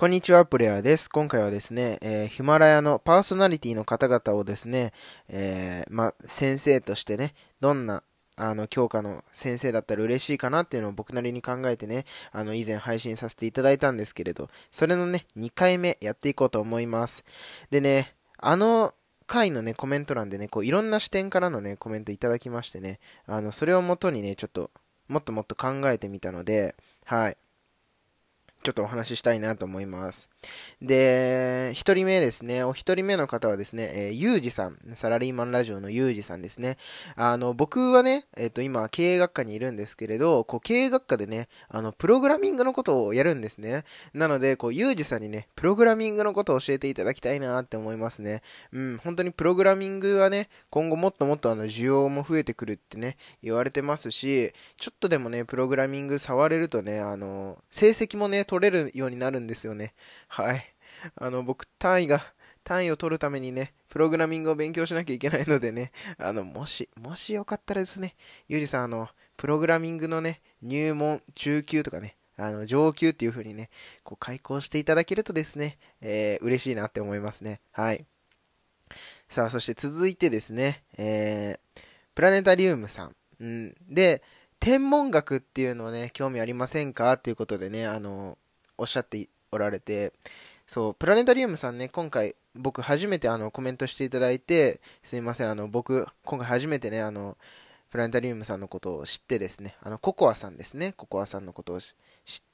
こんにちは、プレイヤーです。今回はですね、えー、ヒマラヤのパーソナリティの方々をですね、えー、ま、先生としてね、どんな、あの、教科の先生だったら嬉しいかなっていうのを僕なりに考えてね、あの、以前配信させていただいたんですけれど、それのね、2回目やっていこうと思います。でね、あの、回のね、コメント欄でね、こう、いろんな視点からのね、コメントいただきましてね、あの、それをもとにね、ちょっと、もっともっと考えてみたので、はい。ちょっとお話ししたいなと思います。で、一人目ですね。お一人目の方はですね、えー、ゆうじさん。サラリーマンラジオのゆうじさんですね。あの、僕はね、えっ、ー、と、今、経営学科にいるんですけれど、こう、経営学科でね、あの、プログラミングのことをやるんですね。なので、こう、ゆうじさんにね、プログラミングのことを教えていただきたいなって思いますね。うん、本当にプログラミングはね、今後もっともっとあの、需要も増えてくるってね、言われてますし、ちょっとでもね、プログラミング触れるとね、あの、成績もね、取れるようになるんですよね。はい。あの、僕、単位が、単位を取るためにね、プログラミングを勉強しなきゃいけないのでね、あの、もし、もしよかったらですね、ゆうじさん、あの、プログラミングのね、入門、中級とかね、あの、上級っていう風にね、こう、開講していただけるとですね、えー、嬉しいなって思いますね。はい。さあ、そして続いてですね、えー、プラネタリウムさん。うん、で、天文学っていうのをね、興味ありませんか？っていうことでね、あの、おっしゃっておられて、そう、プラネタリウムさんね、今回、僕初めてあのコメントしていただいて、すいません、あの、僕、今回初めてね、あの、プラネタリウムさんのことを知ってですね、あの、ココアさんですね、ココアさんのことを知っ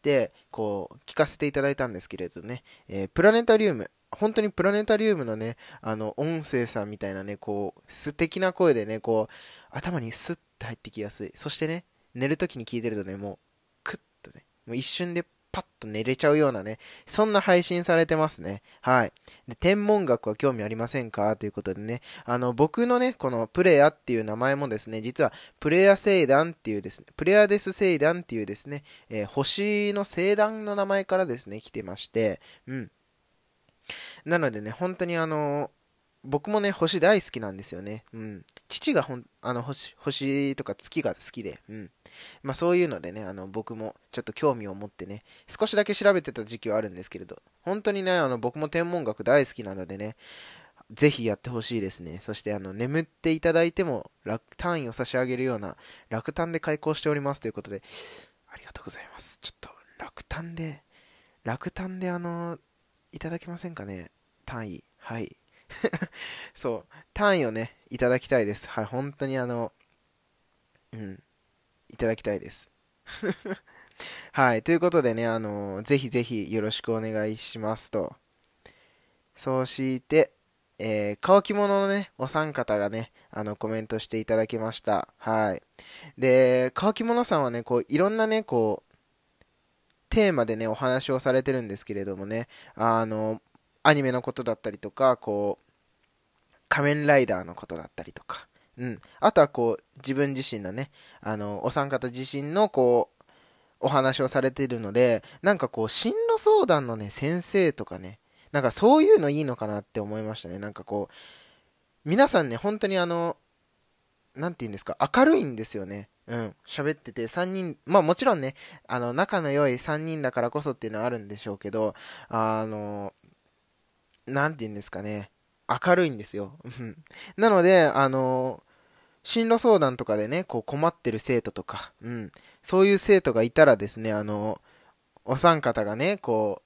て、こう、聞かせていただいたんですけれどね、えー、プラネタリウム、本当にプラネタリウムのね、あの、音声さんみたいなね、こう、素敵な声でね、こう、頭にスッて入ってきやすい。そしてね、寝るときに聞いてるとね、もう、クッとね、もう一瞬でパッと寝れちゃうようなね、そんな配信されてますね。はい。で、天文学は興味ありませんか？ということでね、あの、僕のね、このプレアっていう名前もですね、実はプレア星団っていうですね、プレアデス星団っていうですね、えー、星の星団の名前からですね、来てまして、うん。なのでね、本当にあの僕もね、星大好きなんですよね。うん。父がほん、あの、星、星とか月が好きで、うん。まあそういうのでね、あの、僕もちょっと興味を持ってね、少しだけ調べてた時期はあるんですけれど、本当にね、あの、僕も天文学大好きなのでね、ぜひやってほしいですね。そして、あの、眠っていただいても、楽、単位を差し上げるような、楽単で開講しておりますということで、ありがとうございます。ちょっと、楽単で、楽単であの、いただけませんかね？単位。はい。そう、単位をね、いただきたいです。はい、本当にあの、うん、いただきたいです。はい、ということでね、あの、ぜひぜひよろしくお願いしますと。そうして、えー、乾き物のね、お三方がね、あの、コメントしていただきました。はい。で、乾き物さんはね、こう、いろんなね、こう、テーマでね、お話をされてるんですけれどもね、あの、アニメのことだったりとか、こう、仮面ライダーのことだったりとか、うん。あとはこう、自分自身のね、あの、お三方自身のこう、お話をされているので、なんかこう、進路相談のね、先生とかね、なんかそういうのいいのかなって思いましたね。なんかこう、皆さんね、本当にあの、なんて言うんですか、明るいんですよね。うん。喋ってて、3人、まあもちろんね、あの、仲の良い3人だからこそっていうのはあるんでしょうけど、あの、なんて言うんですかね。明るいんですよ。なので、あの進路相談とかでね、こう困ってる生徒とか、うん、そういう生徒がいたらですね、あの、お三方がね、こ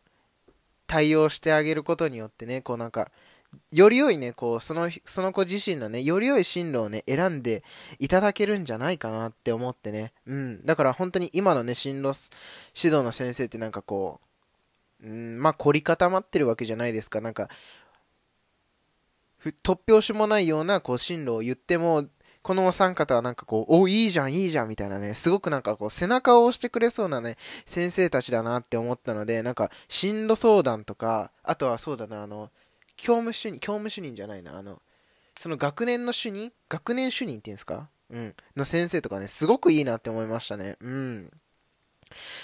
う、対応してあげることによってね、こうなんか、より良いね、こう、その、その子自身のね、より良い進路をね、選んでいただけるんじゃないかなって思ってね。うん。だから本当に今のね、進路指導の先生ってなんかこう、うん、まあ凝り固まってるわけじゃないですか。なんか、突拍子もないようなこう進路を言っても、このお三方はなんかこう、お、いいじゃん、いいじゃん、みたいなね、すごくなんかこう、背中を押してくれそうなね、先生たちだなって思ったので、なんか、進路相談とか、あとはそうだな、あの、教務主任、教務主任じゃないな、あの、その学年の主任？学年主任っていうんですか？うん。の先生とかね、すごくいいなって思いましたね。うん。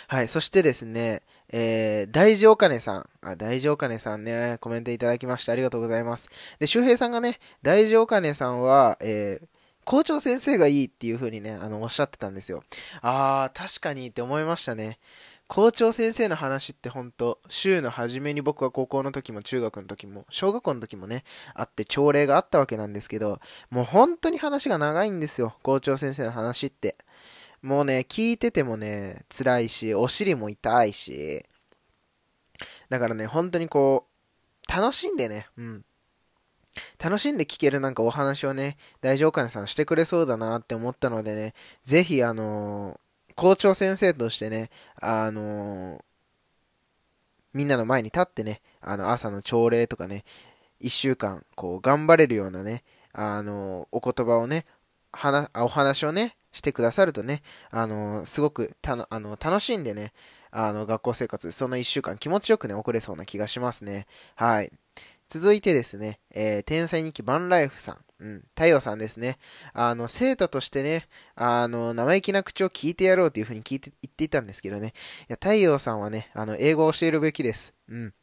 はい、そしてですね、えー、大事お金さん。あ、大事お金さんね、コメントいただきましてありがとうございます。で、周平さんがね、大事お金さんは、えー、校長先生がいいっていう風にね、あの、おっしゃってたんですよ。あー、確かにって思いましたね。校長先生の話って本当週の初めに僕は高校の時も中学の時も、小学校の時もね、あって朝礼があったわけなんですけど、もう本当に話が長いんですよ。校長先生の話って。もうね、聞いててもね、辛いし、お尻も痛いし、だからね、本当にこう、楽しんでね、うん。楽しんで聞けるなんかお話をね、大丈夫かねさんしてくれそうだなって思ったのでね、ぜひあのー、校長先生としてね、あのー、みんなの前に立ってね、あの、朝の朝礼とかね、一週間、こう、頑張れるようなね、あのー、お言葉をね、お話をね、してくださるとね、あのすごくたあの楽しんでね、あの、学校生活、その1週間気持ちよくね、送れそうな気がしますね。はい。続いてですね、えー、天才日記バンライフさん。うん、太陽さんですね。あの、生徒としてね、あの、生意気な口を聞いてやろうというふうに聞いて、言っていたんですけどね。いや、太陽さんはね、あの、英語を教えるべきです。うん。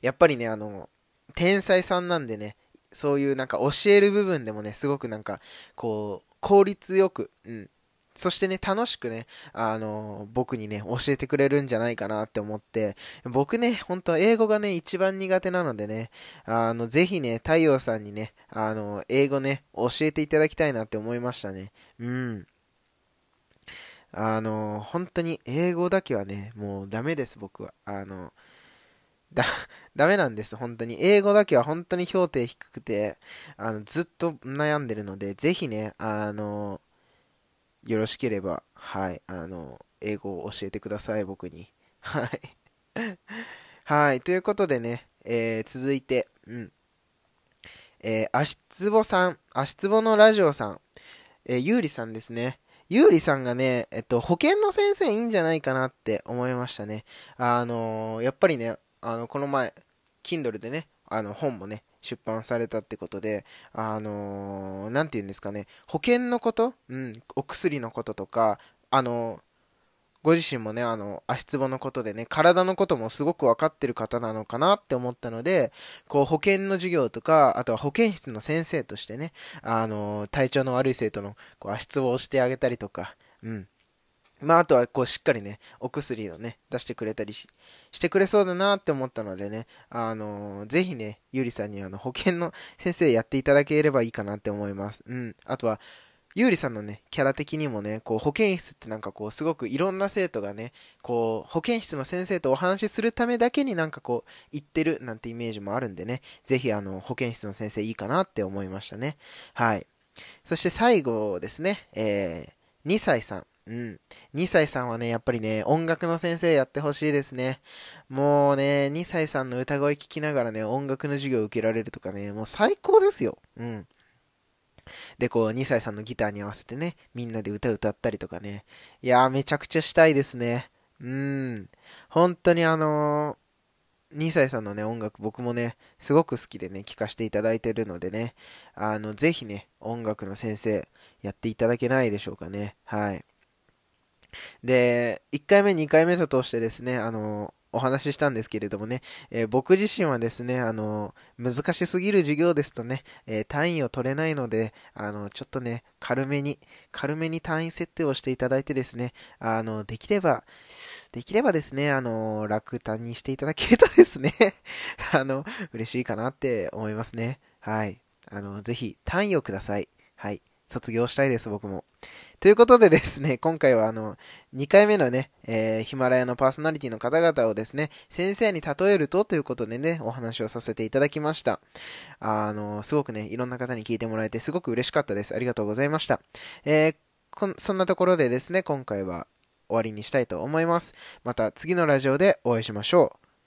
やっぱりね、あの、天才さんなんでね、そういうなんか教える部分でもね、すごくなんか、こう、効率よく、うん、そしてね、楽しくね、あの、僕にね、教えてくれるんじゃないかなって思って、僕ね、本当英語がね、一番苦手なのでね、あの、ぜひね、太陽さんにね、あの、英語ね、教えていただきたいなって思いましたね。うん。あの、本当に英語だけはね、もうダメです、僕は。あの、だ、ダメなんです、本当に。英語だけは本当に評定低くて、あの、ずっと悩んでるので、ぜひね、あの、よろしければ、はい、あの、英語を教えてください、僕に。はい。はい、ということでね、えー、続いて、うん。えー、足つぼさん、足つぼのラジオさん、えー、ゆうりさんですね。ゆうりさんがね、えっと、保健の先生いいんじゃないかなって思いましたね。あのー、やっぱりね、あの、この前、Kindle でね、あの、本もね、出版されたってことで、あのー、て言うんですかね、保険のこと、うん、お薬のこととか、あのー、ご自身もね、あの、足つぼのことでね、体のこともすごく分かってる方なのかなって思ったので、こう、保健の授業とか、あとは保健室の先生としてね、あの、体調の悪い生徒のこう足つぼをしてあげたりとか、うん、まあ、あとは、こう、しっかりね、お薬をね、出してくれたりししてくれそうだなって思ったのでね、あのー、ぜひね、ゆりさんにあの、保険の先生やっていただければいいかなって思います。うん。あとは、ゆうりさんのね、キャラ的にもね、こう、保健室ってなんかこう、すごくいろんな生徒がね、こう、保健室の先生とお話しするためだけになんかこう、言ってるなんてイメージもあるんでね、ぜひあの、保健室の先生いいかなって思いましたね。はい。そして最後ですね、えー、2歳さん。うん。2歳さんはね、やっぱりね、音楽の先生やってほしいですね。もうね、2歳さんの歌声聞きながらね、音楽の授業を受けられるとかね、もう最高ですよ。うん。で、こう、2歳さんのギターに合わせてね、みんなで歌歌ったりとかね。いやー、めちゃくちゃしたいですね。うん。本当にあのー、2歳さんのね、音楽僕もね、すごく好きでね、聴かせていただいてるのでね、あの、ぜひね、音楽の先生、やっていただけないでしょうかね。はい。で、1回目、2回目と通してですね、あの、お話ししたんですけれどもね、えー、僕自身はですね、あの、難しすぎる授業ですとね、えー、単位を取れないので、あの、ちょっとね、軽めに、軽めに単位設定をしていただいてですね、あの、できれば、できればですね、あの、楽単にしていただけるとですね あの、嬉しいかなって思いますね。はい。あの、ぜひ単位をください。はい。卒業したいです、僕も。ということでですね、今回はあの、2回目のね、えー、ヒマラヤのパーソナリティの方々をですね、先生に例えるとということでね、お話をさせていただきました。あの、すごくね、いろんな方に聞いてもらえてすごく嬉しかったです。ありがとうございました。えー、そんなところでですね、今回は終わりにしたいと思います。また次のラジオでお会いしましょう。